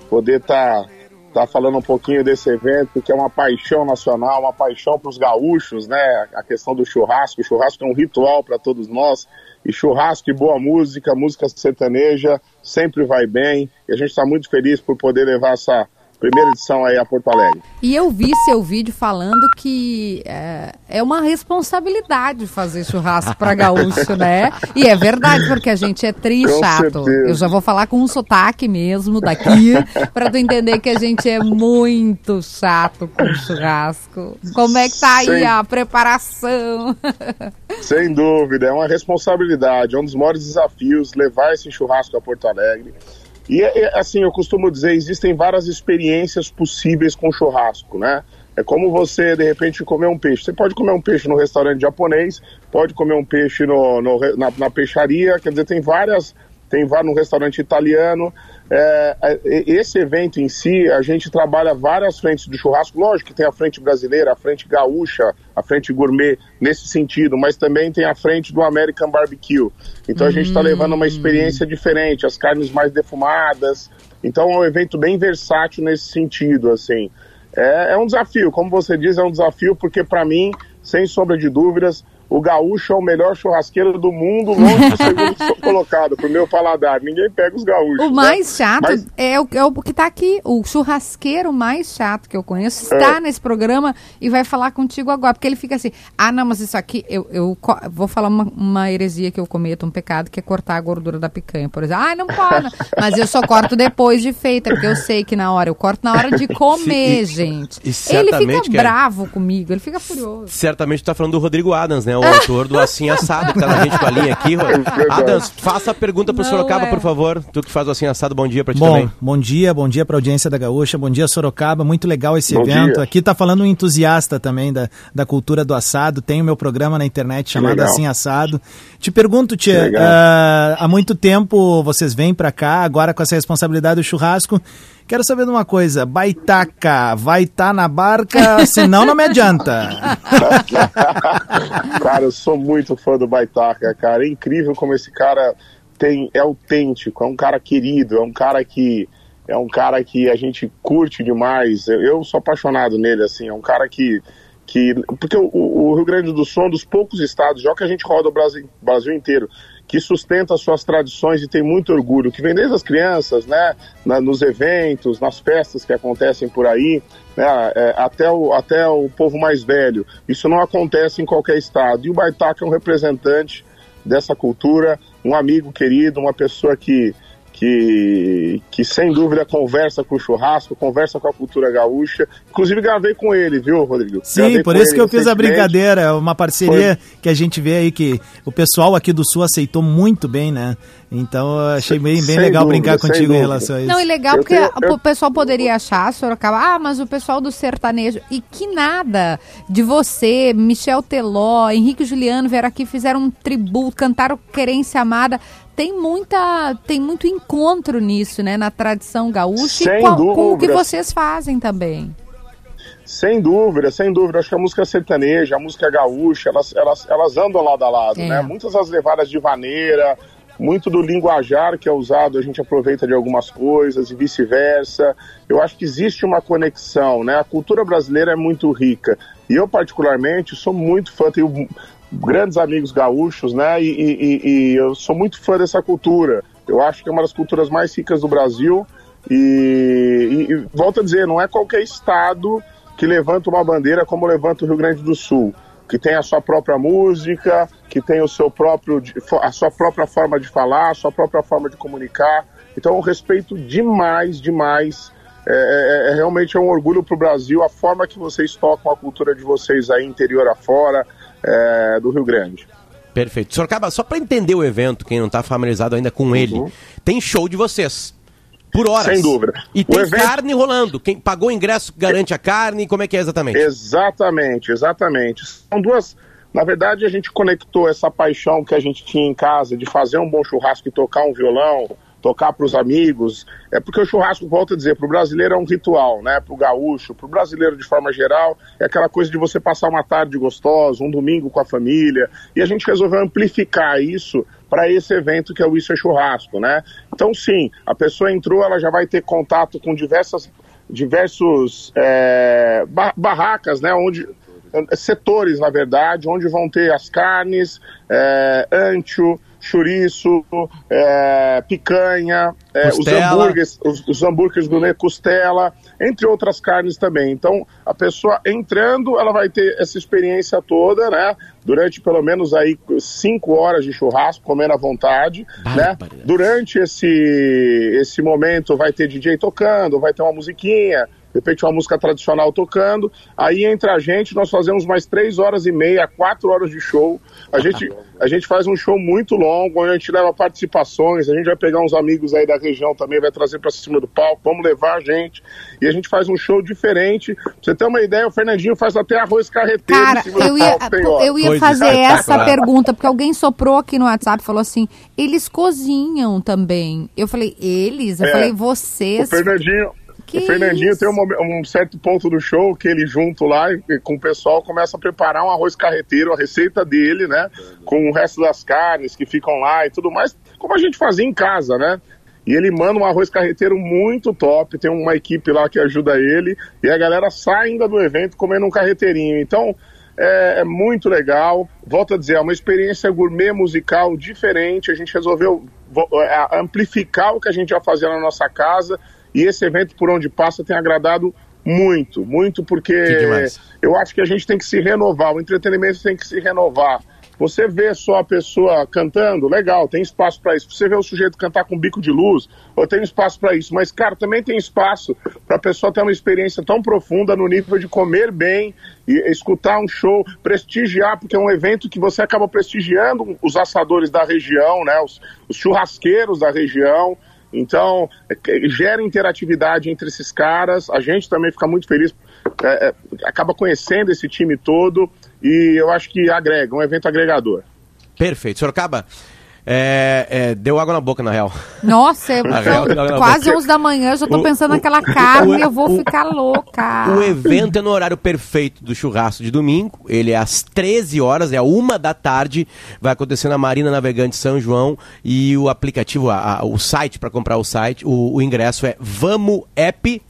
poder estar tá, falando um pouquinho desse evento, que é uma paixão nacional, uma paixão para os gaúchos, né? A questão do churrasco. O churrasco é um ritual para todos nós. E churrasco e boa música, música sertaneja, sempre vai bem. E a gente está muito feliz por poder levar essa primeira edição aí a Porto Alegre. E eu vi seu vídeo falando que é, é uma responsabilidade fazer churrasco para gaúcho, né? E é verdade, porque a gente é tri Com chato. certeza. Eu já vou falar com um sotaque mesmo daqui, para tu entender que a gente é muito chato com churrasco. Como é que tá aí Sim. a preparação? Sem dúvida, é uma responsabilidade, é um dos maiores desafios levar esse churrasco a Porto Alegre. E é- é, assim, eu costumo dizer, existem várias experiências possíveis com churrasco, né? É como você, de repente, comer um peixe. Você pode comer um peixe no restaurante japonês, pode comer um peixe no, no na, na peixaria, quer dizer, tem várias, tem no restaurante italiano. É, é, esse evento em si, a gente trabalha várias frentes do churrasco. Lógico que tem a frente brasileira, a frente gaúcha, a frente gourmet nesse sentido, mas também tem a frente do American Barbecue. Então a gente está levando uma experiência diferente, as carnes mais defumadas. Então é um evento bem versátil nesse sentido, assim. é, é um desafio, como você diz, é um desafio porque para mim, sem sombra de dúvidas, o gaúcho é o melhor churrasqueiro do mundo, longe do segundo colocado, pro meu paladar. Ninguém pega os gaúchos. O mais né? chato Mas- é, o, é o que tá aqui. O churrasqueiro mais chato que eu conheço está É. nesse programa e vai falar contigo agora. Porque ele fica assim: ah, não, mas isso aqui, eu, eu vou falar uma, uma heresia que eu cometo, um pecado, que é cortar a gordura da picanha, por exemplo. Ah, não pode. mas eu só corto depois de feita, porque eu sei que na hora, eu corto na hora de comer, Sim, e- gente. e ele fica bravo comigo, ele fica furioso. Certamente tu tá falando do Rodrigo Adams, né? O autor do Assim Assado, que tá na gente com a linha aqui. Ro- Adams, faça a pergunta pro Não Sorocaba, é. por favor. Tu que faz o Assim Assado, bom dia pra ti Bom, também. bom dia, bom dia para a audiência da Gaúcha, bom dia Sorocaba, muito legal esse Bom evento. dia. Aqui tá falando um entusiasta também da, da cultura do assado, tem o meu programa na internet chamado. Assim Assado. Te pergunto, tia, legal. ah, há muito tempo vocês vêm para cá, agora com essa responsabilidade do churrasco. Quero saber de uma coisa, Baitaca, vai estar na barca, senão não me adianta. cara, eu sou muito fã do Baitaca, cara. É incrível como esse cara tem, é autêntico, é um cara querido, é um cara que é um cara que a gente curte demais. Eu, eu sou apaixonado nele, assim, é um cara que. que porque o, o Rio Grande do Sul é um dos poucos estados, já que a gente roda o Brasil, Brasil inteiro, que sustenta suas tradições e tem muito orgulho, que vem desde as crianças, né, na- nos eventos, nas festas que acontecem por aí, né, é, até, o, até o povo mais velho. Isso não acontece em qualquer estado. E o Baitaca é um representante dessa cultura, um amigo querido, uma pessoa que, que, que sem dúvida conversa com o churrasco, conversa com a cultura gaúcha. Inclusive gravei com ele, viu, Rodrigo? Sim, Gravei por isso que eu fiz a brincadeira, uma parceria que a gente vê aí que o pessoal aqui do Sul aceitou muito bem, né? Então eu achei bem, bem Sem legal dúvida, brincar contigo em dúvida. relação a isso. Não, e legal porque tenho- a- eu- o pessoal poderia achar, Sorocaba, ah, mas o pessoal do sertanejo. E que nada de você, Michel Teló, Henrique e Juliano vieram aqui, fizeram um tributo, cantaram Querência Amada. Tem muita, tem muito encontro nisso, né, na tradição gaúcha Sem e com, com o que vocês fazem também. Sem dúvida, sem dúvida. Acho que a música sertaneja, a música gaúcha, elas, elas, elas andam lado a lado, É. né? Muitas das levadas de vaneira, muito do linguajar que é usado, a gente aproveita de algumas coisas e vice-versa. Eu acho que existe uma conexão, né? A cultura brasileira é muito rica. E eu, particularmente, sou muito fã, tenho grandes amigos gaúchos, né? E, e- e- eu sou muito fã dessa cultura. Eu acho que é uma das culturas mais ricas do Brasil. E, e- e volto a dizer, não é qualquer estado que levanta uma bandeira como levanta o Rio Grande do Sul, que tem a sua própria música, que tem o seu próprio, a sua própria forma de falar, a sua própria forma de comunicar. Então eu respeito demais, demais. É, é- é realmente é um orgulho para o Brasil a forma que vocês tocam a cultura de vocês aí interior afora é, do Rio Grande. Perfeito. Sorocaba, só pra entender o evento, quem não tá familiarizado ainda com ele, tem show de vocês. Por horas. Sem dúvida. E O tem evento- carne rolando. Quem pagou o ingresso garante a carne. Como é que é exatamente? Exatamente, exatamente. São duas. Na verdade, a gente conectou essa paixão que a gente tinha em casa de fazer um bom churrasco e tocar um violão, tocar para os amigos. É porque o churrasco, volto a dizer, para o brasileiro é um ritual, né? Para o gaúcho, para o brasileiro de forma geral, é aquela coisa de você passar uma tarde gostosa, um domingo com a família. E a gente resolveu amplificar isso para esse evento que é o Isso é Churrasco, né? Então, sim, a pessoa entrou, ela já vai ter contato com diversas diversos é, ba- barracas, né, onde setores, na verdade, onde vão ter as carnes, é, ancho, chouriço, é, picanha, é, os hambúrgueres, os, os hambúrgueres gourmet, costela, entre outras carnes também. Então, a pessoa entrando, ela vai ter essa experiência toda, né? Durante pelo menos aí cinco horas de churrasco, comendo à vontade, né? Durante esse, esse momento vai ter DJ tocando, vai ter uma musiquinha, de repente uma música tradicional tocando. Aí entre a gente, nós fazemos mais três horas e meia, quatro horas de show. A gente, a gente faz um show muito longo, onde a gente leva participações, a gente vai pegar uns amigos aí da região também, vai trazer para cima do palco, vamos levar a gente. E a gente faz um show diferente. Pra você ter uma ideia, o Fernandinho faz até arroz carreteiro Cara, em cima do eu ia, palco, tem hora. eu ia fazer essa pergunta, porque alguém soprou aqui no WhatsApp e falou assim: eles cozinham também. Eu falei, eles? Eu É. falei, vocês. O Fernandinho, Que o Fernandinho tem um, um certo ponto do show que ele junto lá e- com o pessoal começa a preparar um arroz carreteiro, a receita dele, né? Com o resto das carnes que ficam lá e tudo mais, como a gente fazia em casa, né? e ele manda um arroz carreteiro muito top, tem uma equipe lá que ajuda ele, e a galera sai ainda do evento comendo um carreteirinho. Então, é, é muito legal. Volto a dizer, é uma experiência gourmet musical diferente. A gente resolveu é, amplificar o que a gente já fazia na nossa casa, e esse evento, por onde passa, tem agradado muito, muito, porque eu acho que a gente tem que se renovar, o entretenimento tem que se renovar. Você vê só a pessoa cantando, legal, tem espaço para isso. Você vê o sujeito cantar com bico de luz, ou tem espaço para isso. Mas, cara, também tem espaço para a pessoa ter uma experiência tão profunda no nível de comer bem e escutar um show, prestigiar, porque é um evento que você acaba prestigiando os assadores da região, né, os, os churrasqueiros da região. Então, é gera interatividade entre esses caras. A gente também fica muito feliz, é, é, acaba conhecendo esse time todo e eu acho que agrega, um evento agregador. Perfeito. Sorocaba, é, é, deu água na boca, na real. Nossa, eu, real, quase porque- 11 da manhã eu já tô pensando o- naquela carne o- eu vou o- ficar louca. O evento é no horário perfeito do churrasco de domingo. Ele é às 13 horas, é a uma da tarde. Vai acontecer na Marina Navegante São João. E o aplicativo, a- a- o site para comprar o site, o, o ingresso é Vamo App.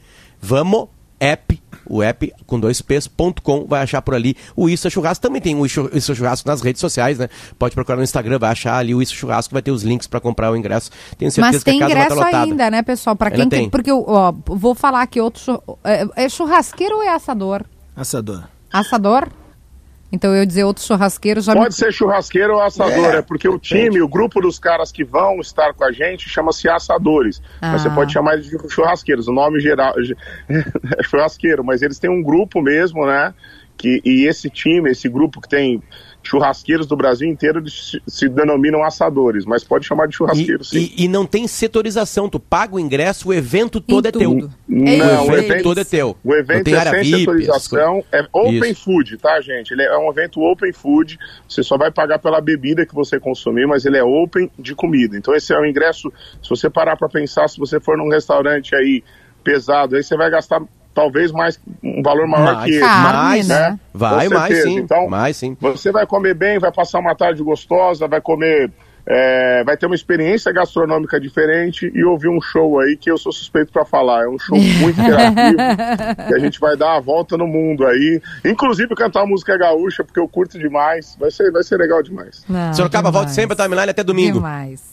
Vamo App. O app com dois P's.com vai achar por ali o Isso é Churrasco. Também tem o Isso é Churrasco nas redes sociais, né? Pode procurar no Instagram, vai achar ali o Isso Churrasco, vai ter os links para comprar o ingresso. Tenho certeza Mas tem que a casa vai ingresso estar lotada. ainda, né, pessoal? Pra Ainda quem tem. tem. Porque, ó, vou falar aqui outro. É, é churrasqueiro ou é assador? Assador. Assador? Então eu ia dizer outro churrasqueiro já Pode me... ser churrasqueiro ou assador, é, porque o time, o grupo dos caras que vão estar com a gente chama-se assadores. Ah. Mas você pode chamar de churrasqueiros. O nome geral é churrasqueiro, mas eles têm um grupo mesmo, né? Que, e esse time, esse grupo que tem churrasqueiros do Brasil inteiro, se, se denominam assadores, mas pode chamar de churrasqueiro, sim. E, e não tem setorização, tu paga o ingresso, o evento todo é teu. Não, o evento todo é teu. O evento tem é sem VIP, setorização, é open Isso. food, tá, gente? Ele é um evento open food, você só vai pagar pela bebida que você consumir, mas ele é open de comida. Então esse é o ingresso, se você parar para pensar, se você for num restaurante aí pesado, aí você vai gastar talvez mais um valor maior Mais, que esse. mais, né? vai mais sim, Então, mais sim. você vai comer bem, vai passar uma tarde gostosa, vai comer, é, vai ter uma experiência gastronômica diferente e ouvir um show aí que eu sou suspeito para falar. É um show muito interativo que a gente vai dar a volta no mundo aí, inclusive cantar música gaúcha porque eu curto demais. Vai ser, vai ser legal demais. Não, Sorocaba, demais. volte sempre a timeline até domingo. Demais.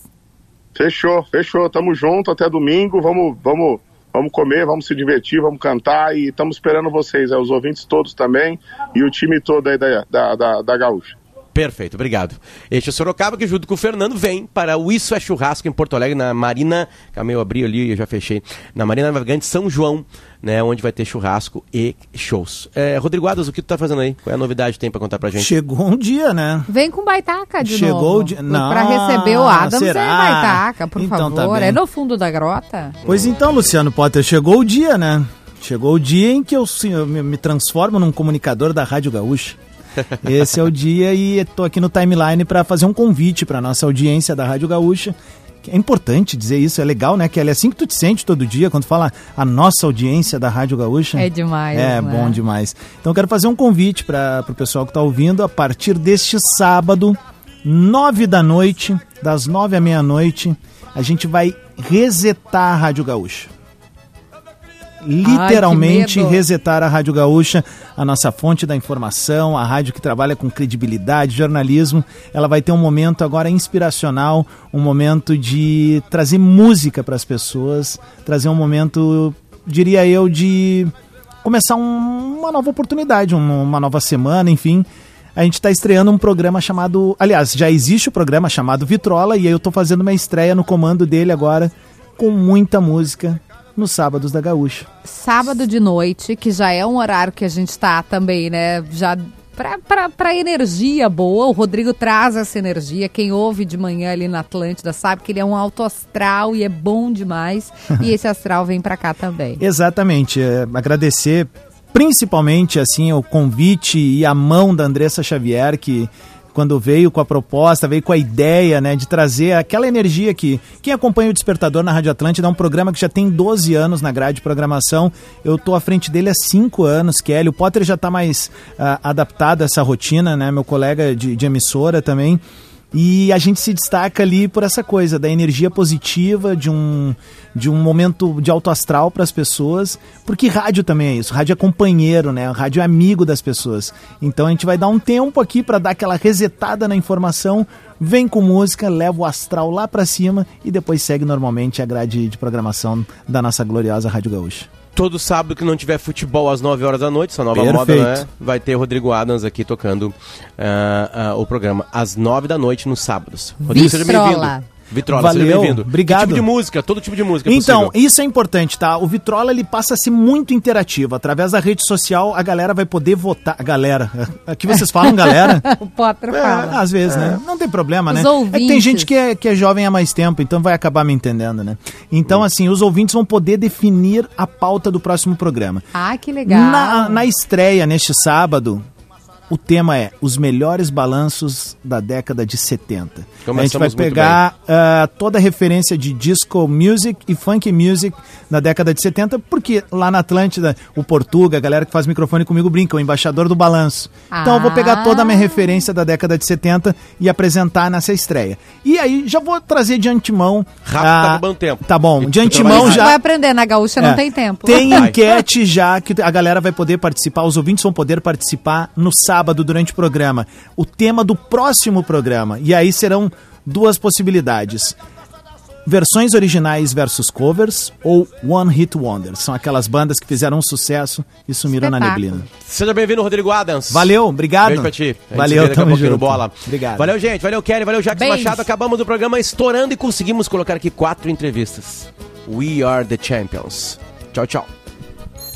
Fechou, fechou. Tamo junto até domingo. Vamos, vamos, vamos comer, vamos se divertir, vamos cantar e estamos esperando vocês, é, os ouvintes todos também e o time todo aí da, da, da, da Gaúcha. Perfeito, obrigado. Este é o Sorocaba, que junto com o Fernando vem para o Isso é Churrasco em Porto Alegre, na Marina. Calma, eu abri ali e já fechei. Na Marina Navegante São João, né? Onde vai ter churrasco e shows. É, Rodrigo Adas, o que tu tá fazendo aí? Qual é a novidade que tem para contar pra gente? Chegou um dia, né? Vem com baitaca de Chegou novo. o dia- Não, Pra receber o Adams será? é baitaca, por Então tá favor. bem. é no fundo da grota? Pois então, Luciano Potter, chegou o dia, né? Chegou o dia em que eu, sim, eu me me transformo num comunicador da Rádio Gaúcha. Esse é o dia e estou aqui no timeline para fazer um convite para nossa audiência da Rádio Gaúcha. Que É importante dizer isso, é legal, né, Kelly? É assim que tu te sente todo dia quando fala a nossa audiência da Rádio Gaúcha. É demais, É, né? bom demais. Então eu quero fazer um convite para o pessoal que está ouvindo a partir deste sábado, nove da noite, das nove à meia-noite, a gente vai resetar a Rádio Gaúcha. Literalmente Ai, resetar a Rádio Gaúcha, a nossa fonte da informação, a rádio que trabalha com credibilidade, jornalismo. Ela vai ter um momento agora inspiracional, um momento de trazer música para as pessoas, trazer um momento, diria eu, de começar um- uma nova oportunidade, um- uma nova semana, enfim. A gente está estreando um programa chamado. Aliás, já existe o programa chamado Vitrola, e aí eu estou fazendo uma estreia no comando dele agora, com muita música, nos sábados da Gaúcha. Sábado de noite, que já é um horário que a gente tá também, né? Já pra energia boa, o Rodrigo traz essa energia. Quem ouve de manhã ali na Atlântida sabe que ele é um alto astral e é bom demais. e esse astral vem pra cá também. Exatamente. é, agradecer principalmente assim o convite e a mão da Andressa Xavier que quando veio com a proposta, veio com a ideia, né, de trazer aquela energia que quem acompanha o Despertador na Rádio Atlântida é um programa que já tem 12 anos na grade de programação. Eu tô à frente dele há 5 anos, Kelly. O Potter já tá mais ah, adaptado a essa rotina, né, meu colega de, de emissora também. E a gente se destaca ali por essa coisa da energia positiva, de um, de um momento de alto astral para as pessoas, porque rádio também é isso. Rádio é companheiro, né? Rádio é amigo das pessoas. Então a gente vai dar um tempo aqui para dar aquela resetada na informação. Vem com música, leva o astral lá para cima e depois segue normalmente a grade de programação da nossa gloriosa Rádio Gaúcha. Todo sábado que não tiver futebol às 9 horas da noite, essa nova moda, Perfeito. né? Vai ter Rodrigo Adams aqui tocando ah, ah, o programa às 9 da noite nos sábados. Rodrigo, seja Vitrola. bem-vindo. Vitrola, Valeu, seja bem-vindo. obrigado. Que tipo de música? Todo tipo de música é Então, possível. isso é importante, tá? O Vitrola ele passa a ser muito interativo. Através da rede social, a galera vai poder votar. A galera. Aqui vocês falam galera? o Potter É, fala. às vezes, né? Não tem problema, Os né? É que tem ouvintes. gente que é, que é jovem há mais tempo, então vai acabar me entendendo, né? Então, assim, os ouvintes vão poder definir a pauta do próximo programa. Ah, que legal. Na, na estreia, neste sábado, o tema é os melhores balanços da década de 70. a gente vai Começamos pegar ah, toda a referência de disco music e funk music da década de 70, porque lá na Atlântida, o Portuga, a galera que faz microfone comigo brinca, o embaixador do balanço. Então eu vou pegar toda a minha referência da década de 70 e apresentar nessa estreia. E aí já vou trazer de antemão. Rápido, ah, tá acabando o tempo. Tá bom, de antemão já. Vai aprender, na gaúcha não É. tem tempo. Tem enquete já que a galera vai poder participar, os ouvintes vão poder participar no sábado durante o programa. O tema do próximo programa. E aí serão duas possibilidades. Versões originais versus covers ou One Hit Wonders. São aquelas bandas que fizeram um sucesso e sumiram na neblina. Seja bem-vindo, Rodrigo Adams. Valeu, obrigado. Beijo pra ti. Valeu, tamo junto. Bola. Obrigado. Valeu, gente. Valeu, Kelly. Valeu, Jacques Beijo. Machado. Acabamos o programa estourando e conseguimos colocar aqui quatro entrevistas. We are the champions. Tchau, tchau.